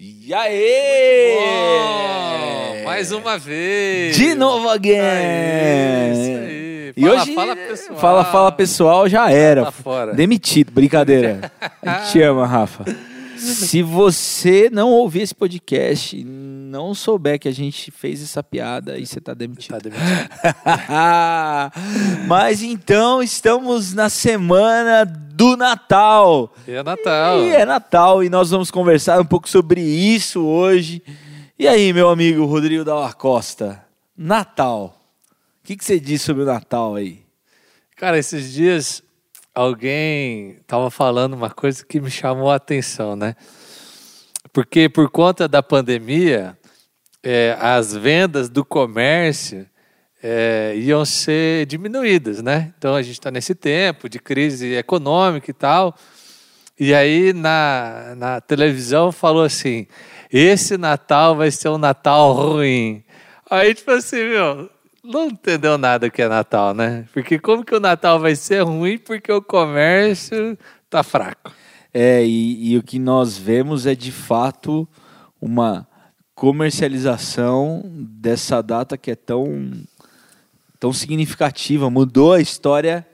E? Bom, mais uma vez. De novo again. Aí, isso aí. E Fala, hoje, fala pessoal. fala, fala pessoal, já era. Tá fora. Demitido, brincadeira. A gente te ama, Rafa. Se você não ouvir esse podcast e não souber que a gente fez essa piada, aí você tá demitido. Tá demitido. Mas então estamos na semana do Natal. E é Natal. E é Natal e nós vamos conversar um pouco sobre isso hoje. E aí, meu amigo Rodrigo Dalla Costa, Natal. O que, que você diz sobre o Natal aí? Cara, esses dias alguém tava falando uma coisa que me chamou a atenção, né? Porque por conta da pandemia, é, as vendas do comércio é, iam ser diminuídas, né? Então a gente está nesse tempo de crise econômica e tal. E aí na, na televisão falou assim: esse Natal vai ser um Natal ruim. Aí, tipo assim, meu, não entendeu nada que é Natal, né? Porque como que o Natal vai ser ruim porque o comércio tá fraco? É, e, e o que nós vemos é de fato uma comercialização dessa data que é tão, tão significativa. Mudou a história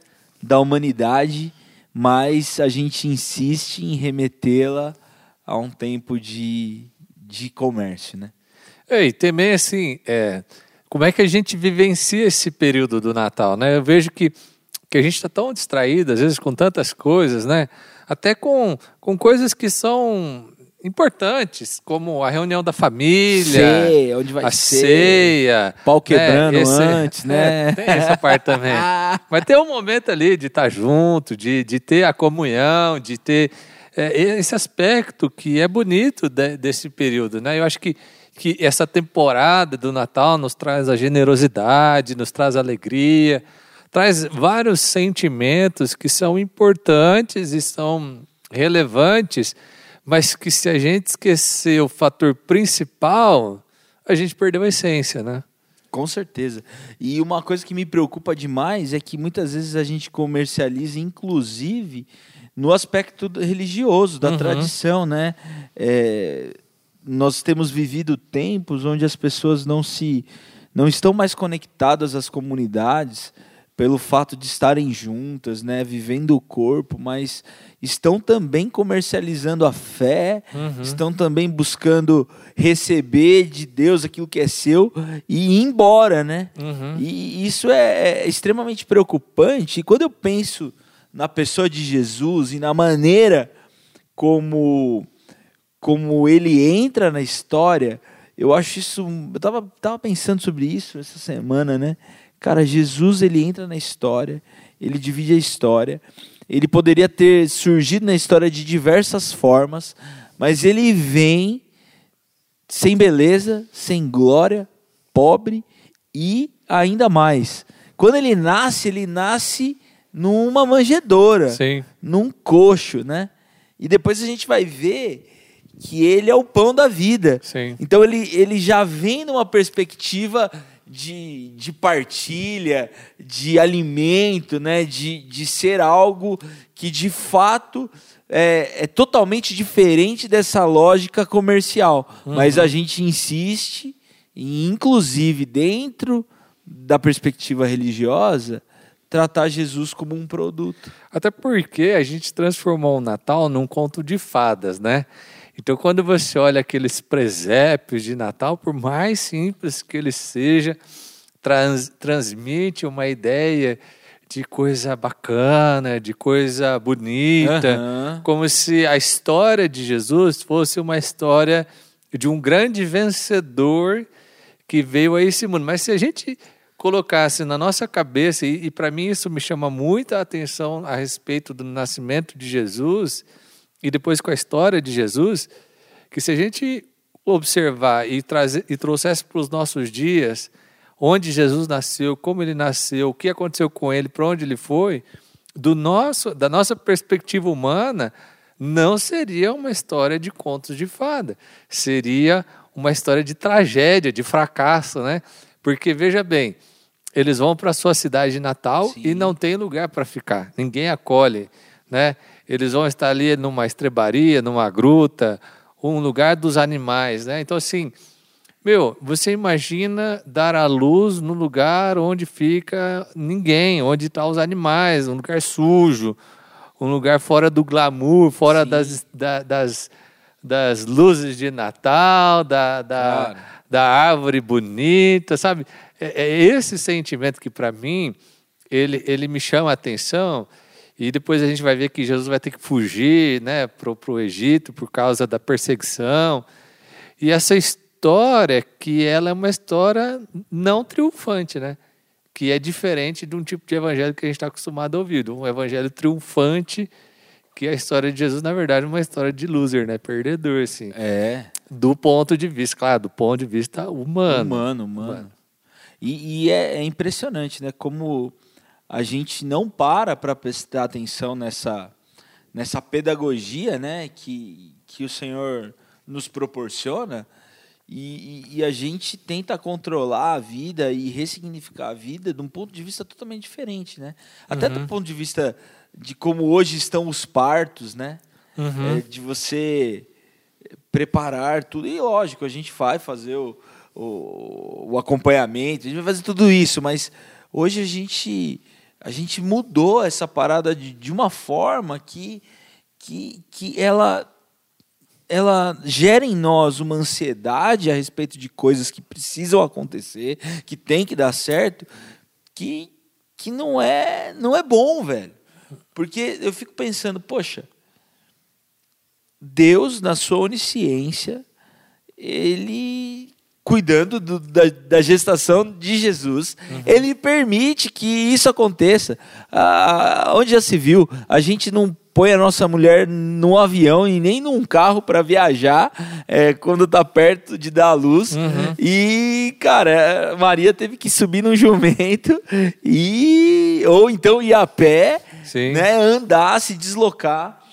da humanidade, mas a gente insiste em remetê-la a um tempo de, de comércio, né? E também assim, é, como é que a gente vivencia esse período do Natal, né? Eu vejo que, que a gente está tão distraído, às vezes, com tantas coisas, né? Até com, com coisas que são importantes, como a reunião da família, Ceia, onde vai a ser, ceia, pau quebrando né? Esse- antes, né? É, tem essa parte também. Mas tem um momento ali de estar junto, de, de ter a comunhão, de ter é, esse aspecto que é bonito de- desse período, né? Eu acho que, que essa temporada do Natal nos traz a generosidade, nos traz a alegria, traz vários sentimentos que são importantes e são relevantes, mas que se a gente esquecer o fator principal, a gente perdeu a essência, né? Com certeza. E uma coisa que me preocupa demais é que muitas vezes a gente comercializa, inclusive, no aspecto religioso, da Uhum. tradição, né? É, nós temos vivido tempos onde as pessoas não se não estão mais conectadas às comunidades pelo fato de estarem juntas, né, vivendo o corpo, mas estão também comercializando a fé, Uhum. estão também buscando receber de Deus aquilo que é seu e ir embora, né? Uhum. E isso é, é extremamente preocupante. E quando eu penso na pessoa de Jesus e na maneira como, como ele entra na história, eu acho isso. Eu tava, tava pensando sobre isso essa semana, né? Cara, Jesus ele entra na história, ele divide a história. Ele poderia ter surgido na história de diversas formas, mas ele vem sem beleza, sem glória, pobre e ainda mais. Quando ele nasce, ele nasce numa manjedoura, Sim. num coxo, né? E depois a gente vai ver que ele é o pão da vida. Sim. Então ele, ele já vem numa perspectiva de, de partilha, de alimento, né? de, de ser algo que de fato é, é totalmente diferente dessa lógica comercial. Mas a gente insiste, em, inclusive dentro da perspectiva religiosa, tratar Jesus como um produto. Até porque a gente transformou o Natal num conto de fadas, né? Então, quando você olha aqueles presépios de Natal, por mais simples que ele seja, trans- transmite uma ideia de coisa bacana, de coisa bonita, Aham. como se a história de Jesus fosse uma história de um grande vencedor que veio a esse mundo. Mas se a gente colocasse na nossa cabeça, e, e para mim isso me chama muita atenção a respeito do nascimento de Jesus e depois com a história de Jesus, que se a gente observar e, trazer, e trouxesse para os nossos dias onde Jesus nasceu, como ele nasceu, o que aconteceu com ele, para onde ele foi, do nosso, da nossa perspectiva humana, não seria uma história de contos de fada, seria uma história de tragédia, de fracasso, né? Porque veja bem, eles vão para a sua cidade natal Sim. e não tem lugar para ficar, ninguém acolhe, né? Eles vão estar ali numa estrebaria, numa gruta um lugar dos animais, né? Então, assim, meu, você imagina dar à luz no lugar onde fica ninguém, onde estão tá os animais, um lugar sujo, um lugar fora do glamour, fora das, da, das, das luzes de Natal, da, da, claro. da árvore bonita, sabe? É, é esse sentimento que, para mim, ele, ele me chama a atenção. E depois a gente vai ver que Jesus vai ter que fugir né, para o Egito por causa da perseguição. E essa história que ela é uma história não triunfante, né? Que é diferente de um tipo de evangelho que a gente está acostumado a ouvir, um evangelho triunfante, que a história de Jesus, na verdade, é uma história de loser, né? Perdedor, assim. É. Do ponto de vista, claro, do ponto de vista humano. Humano, humano. humano. E, e é, é impressionante, né? Como a gente não para para prestar atenção nessa, nessa pedagogia, né? Que, que o Senhor nos proporciona e, e, a gente tenta controlar a vida e ressignificar a vida de um ponto de vista totalmente diferente, né? Até uhum. do ponto de vista de como hoje estão os partos, né? Uhum. É, de você preparar tudo. E lógico, a gente vai fazer o, o, o, acompanhamento, a gente vai fazer tudo isso, mas hoje a gente, a gente mudou essa parada de, de uma forma que, que, que ela ela gera em nós uma ansiedade a respeito de coisas que precisam acontecer, que tem que dar certo, que, que não é não é bom, velho. Porque eu fico pensando, poxa, Deus, na sua onisciência, ele cuidando do, da, da, gestação de Jesus, uhum. ele permite que isso aconteça. Ah, onde já se viu, a gente não põe a nossa mulher num avião e nem num carro para viajar é, quando tá perto de dar a luz. Uhum. E, cara, Maria teve que subir num jumento e ou então ir a pé, Sim. né, andar, se deslocar.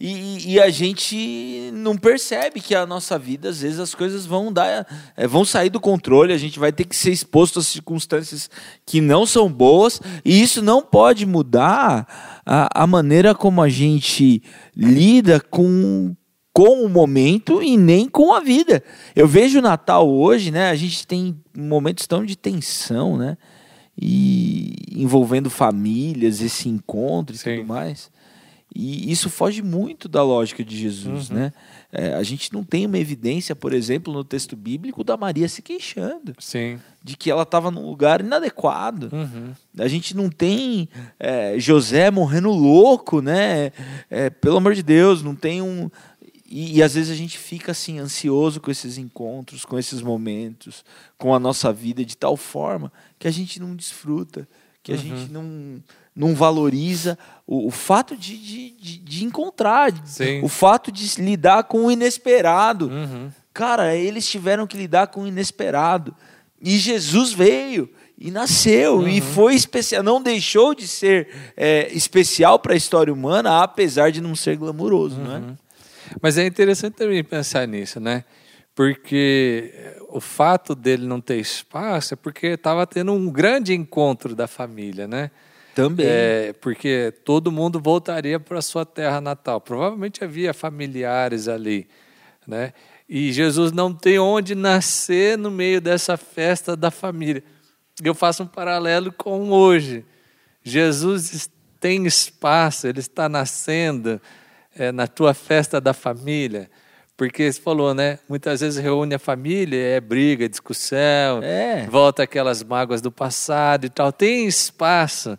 E, e, a gente não percebe que a nossa vida, às vezes, as coisas vão dar, é, vão sair do controle, a gente vai ter que ser exposto a circunstâncias que não são boas, e isso não pode mudar a, a maneira como a gente lida com, com o momento e nem com a vida. Eu vejo o Natal hoje, né? A gente tem momentos tão de tensão, né? E envolvendo famílias, esse encontro e Sim. tudo mais. E isso foge muito da lógica de Jesus, uhum. né? É, a gente não tem uma evidência, por exemplo, no texto bíblico da Maria se queixando. Sim. De que ela estava num lugar inadequado. Uhum. A gente não tem é, José morrendo louco, né? É, pelo amor de Deus, não tem um. E, e, às vezes a gente fica assim ansioso com esses encontros, com esses momentos, com a nossa vida de tal forma que a gente não desfruta, que a uhum. gente não não valoriza o, o fato de, de, de, de encontrar, Sim. o fato de lidar com o inesperado. Uhum. Cara, eles tiveram que lidar com o inesperado. E Jesus veio e nasceu uhum. e foi especial, não deixou de ser é, especial para a história humana, apesar de não ser glamuroso, uhum. não é? Uhum. Mas é interessante também pensar nisso, né? Porque o fato dele não ter espaço é porque estava tendo um grande encontro da família, né? Também. É, porque todo mundo voltaria para sua terra natal. Provavelmente havia familiares ali, né? E Jesus não tem onde nascer no meio dessa festa da família. Eu faço um paralelo com hoje. Jesus tem espaço, ele está nascendo é, na tua festa da família. Porque você falou, né? Muitas vezes reúne a família, é briga, discussão, é. volta aquelas mágoas do passado e tal. Tem espaço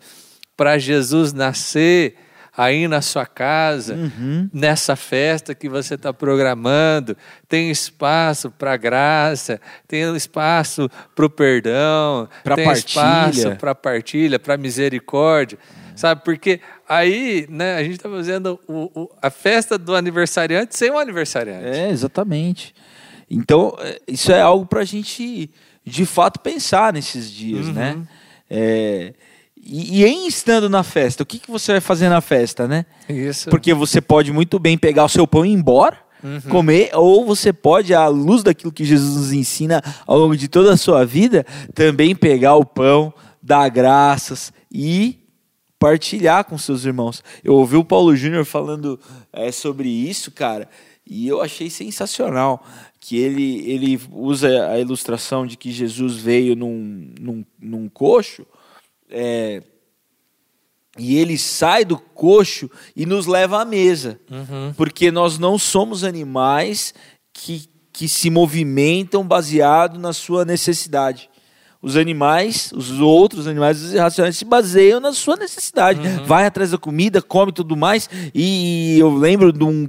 para Jesus nascer aí na sua casa, uhum. nessa festa que você está programando, tem espaço para graça, tem espaço para o perdão, pra tem partilha. espaço para partilha, para misericórdia, sabe? Porque aí, né, a gente está fazendo o, o, a festa do aniversariante sem o aniversariante. É, exatamente. Então, é, isso é algo para a gente, de fato, pensar nesses dias, né? uhum. né? É, e, e, em estando na festa, o que, que você vai fazer na festa, né? Isso. Porque você pode muito bem pegar o seu pão e ir embora, uhum. comer, ou você pode, à luz daquilo que Jesus nos ensina ao longo de toda a sua vida, também pegar o pão, dar graças e partilhar com seus irmãos. Eu ouvi o Paulo Júnior falando é, sobre isso, cara, E eu achei sensacional que ele, ele usa a ilustração de que Jesus veio num, num, num coxo, é, e ele sai do coxo e nos leva à mesa. Uhum. Porque nós não somos animais que, que se movimentam baseado na sua necessidade. Os animais, os outros animais os irracionais se baseiam na sua necessidade. Uhum. Vai atrás da comida, come tudo mais. E eu lembro de um,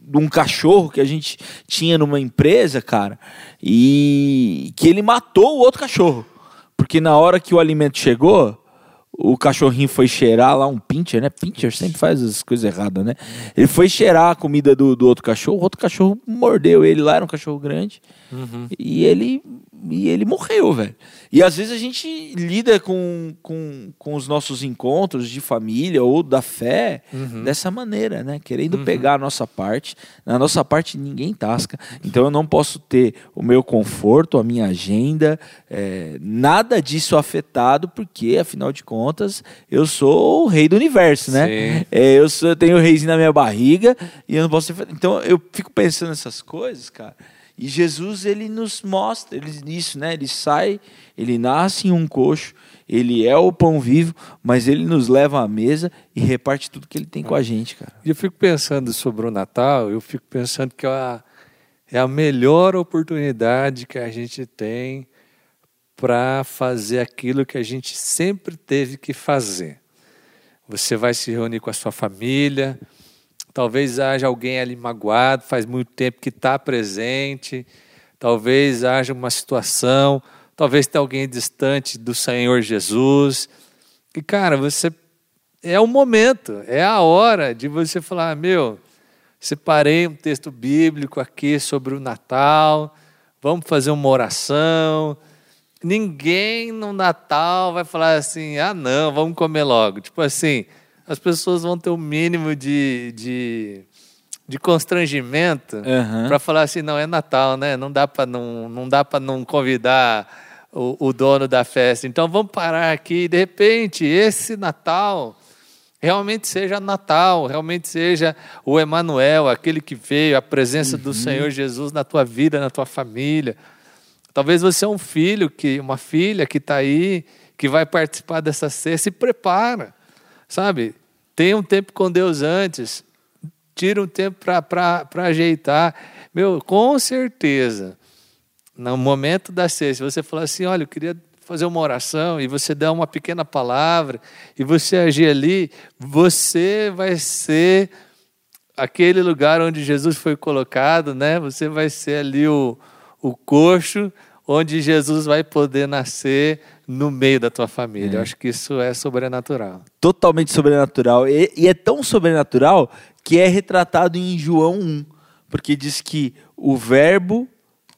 de um cachorro que a gente tinha numa empresa, cara, e que ele matou o outro cachorro. Porque na hora que o alimento chegou, o cachorrinho foi cheirar lá um pincher, né? Pincher sempre faz as coisas erradas, né? Ele foi cheirar a comida do, do outro cachorro, o outro cachorro mordeu ele lá, era um cachorro grande, Uhum. e ele e ele morreu, velho. E às vezes a gente lida com, com, com os nossos encontros de família ou da fé dessa maneira, né? Querendo pegar a nossa parte. Na nossa parte ninguém tasca. Então eu não posso ter o meu conforto, a minha agenda, é, nada disso afetado, porque afinal de contas eu sou o rei do universo, né? É, eu, sou, eu tenho o reizinho na minha barriga e eu não posso ser. Então eu fico pensando nessas coisas, cara. E Jesus, ele nos mostra ele, isso, né? Ele sai, ele nasce em um coxo, ele é o pão vivo, mas ele nos leva à mesa e reparte tudo que ele tem com a gente, cara. Eu fico pensando sobre o Natal, eu fico pensando que é a, é a melhor oportunidade que a gente tem para fazer aquilo que a gente sempre teve que fazer. Você vai se reunir com a sua família, talvez haja alguém ali magoado, faz muito tempo que está presente, talvez haja uma situação, talvez tenha alguém distante do Senhor Jesus. E, cara, você é o momento, é a hora de você falar, meu, separei um texto bíblico aqui sobre o Natal, vamos fazer uma oração. Ninguém no Natal vai falar assim, ah não, vamos comer logo. Tipo assim, as pessoas vão ter o um mínimo de, de, de constrangimento Aham. para falar assim, não, é Natal, né? Não dá para não, não, dá não convidar o, o dono da festa. Então vamos parar aqui. De repente, esse Natal realmente seja Natal, realmente seja o Emanuel, aquele que veio, a presença do Senhor Jesus na tua vida, na tua família. Talvez você é um filho, que uma filha que está aí, que vai participar dessa ceia, se prepara, sabe? Tenha um tempo com Deus antes, tira um tempo para ajeitar. Meu, com certeza, no momento da ceia, se você falar assim, olha, eu queria fazer uma oração e você der uma pequena palavra e você agir ali, você vai ser aquele lugar onde Jesus foi colocado, né? Você vai ser ali o, o coxo onde Jesus vai poder nascer no meio da tua família. Eu acho que isso é sobrenatural. Totalmente sobrenatural. E, e é tão sobrenatural que é retratado em João 1. Porque diz que o verbo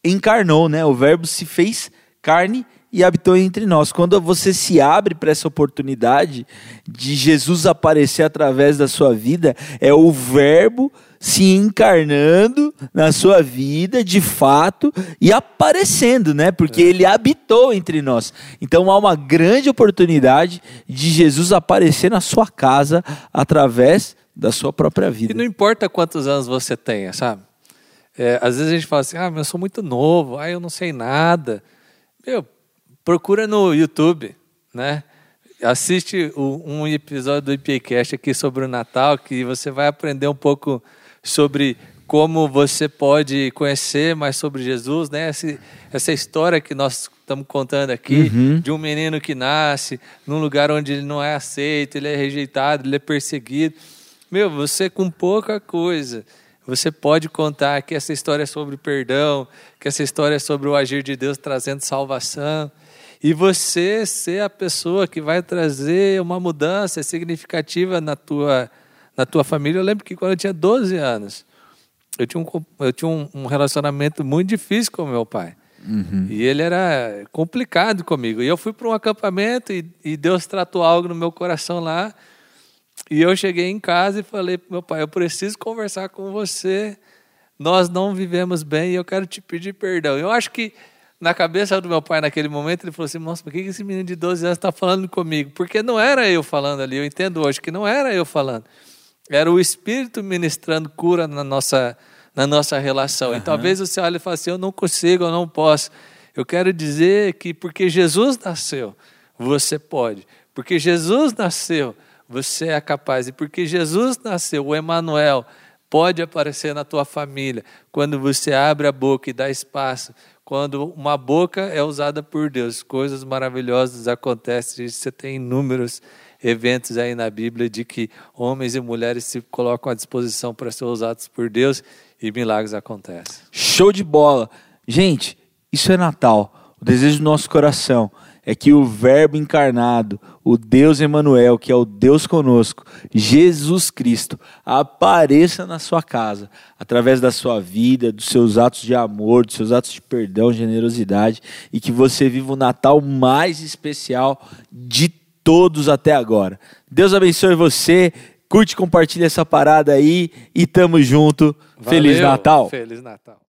encarnou, né? O verbo se fez carne e habitou entre nós. Quando você se abre para essa oportunidade de Jesus aparecer através da sua vida, é o verbo se encarnando na sua vida, de fato, e aparecendo, né? Porque ele habitou entre nós. Então há uma grande oportunidade de Jesus aparecer na sua casa através da sua própria E vida. não importa quantos anos você tenha, sabe? É, às vezes a gente fala assim, ah, mas eu sou muito novo, ah, eu não sei nada. Meu, procura no YouTube, né? Assiste um episódio do IPCast aqui sobre o Natal, que você vai aprender um pouco sobre como você pode conhecer mais sobre Jesus, né? Essa, essa história que nós estamos contando aqui, de um menino que nasce num lugar onde ele não é aceito, ele é rejeitado, ele é perseguido. Meu, você com pouca coisa, você pode contar que essa história é sobre perdão, que essa história é sobre o agir de Deus trazendo salvação. E você ser a pessoa que vai trazer uma mudança significativa na tua, na tua família. Eu lembro que quando eu tinha 12 anos, eu tinha um, eu tinha um, um relacionamento muito difícil com meu pai. E ele era complicado comigo. E eu fui para um acampamento e, e Deus tratou algo no meu coração lá. E eu cheguei em casa e falei para meu pai: eu preciso conversar com você. Nós não vivemos bem e eu quero te pedir perdão. Eu acho que na cabeça do meu pai naquele momento ele falou assim: Nossa, por que esse menino de 12 anos está falando comigo? Porque não era eu falando ali. Eu entendo hoje que não era eu falando. Era o Espírito ministrando cura na nossa, na nossa relação. E talvez você olhe e fale assim: eu não consigo, eu não posso. Eu quero dizer que porque Jesus nasceu, você pode. Porque Jesus nasceu, você é capaz. E porque Jesus nasceu, o Emanuel pode aparecer na tua família quando você abre a boca e dá espaço. Quando uma boca é usada por Deus, coisas maravilhosas acontecem. Você tem inúmeros eventos aí na Bíblia de que homens e mulheres se colocam à disposição para ser usados por Deus e milagres acontecem. Show de bola. Gente, isso é Natal. O desejo do nosso coração é que o Verbo encarnado, o Deus Emanuel, que é o Deus conosco, Jesus Cristo, apareça na sua casa, através da sua vida, dos seus atos de amor, dos seus atos de perdão, generosidade, e que você viva o Natal mais especial de todos até agora. Deus abençoe você. Curte, compartilha essa parada aí e tamo junto. Valeu, Feliz Natal. Feliz Natal.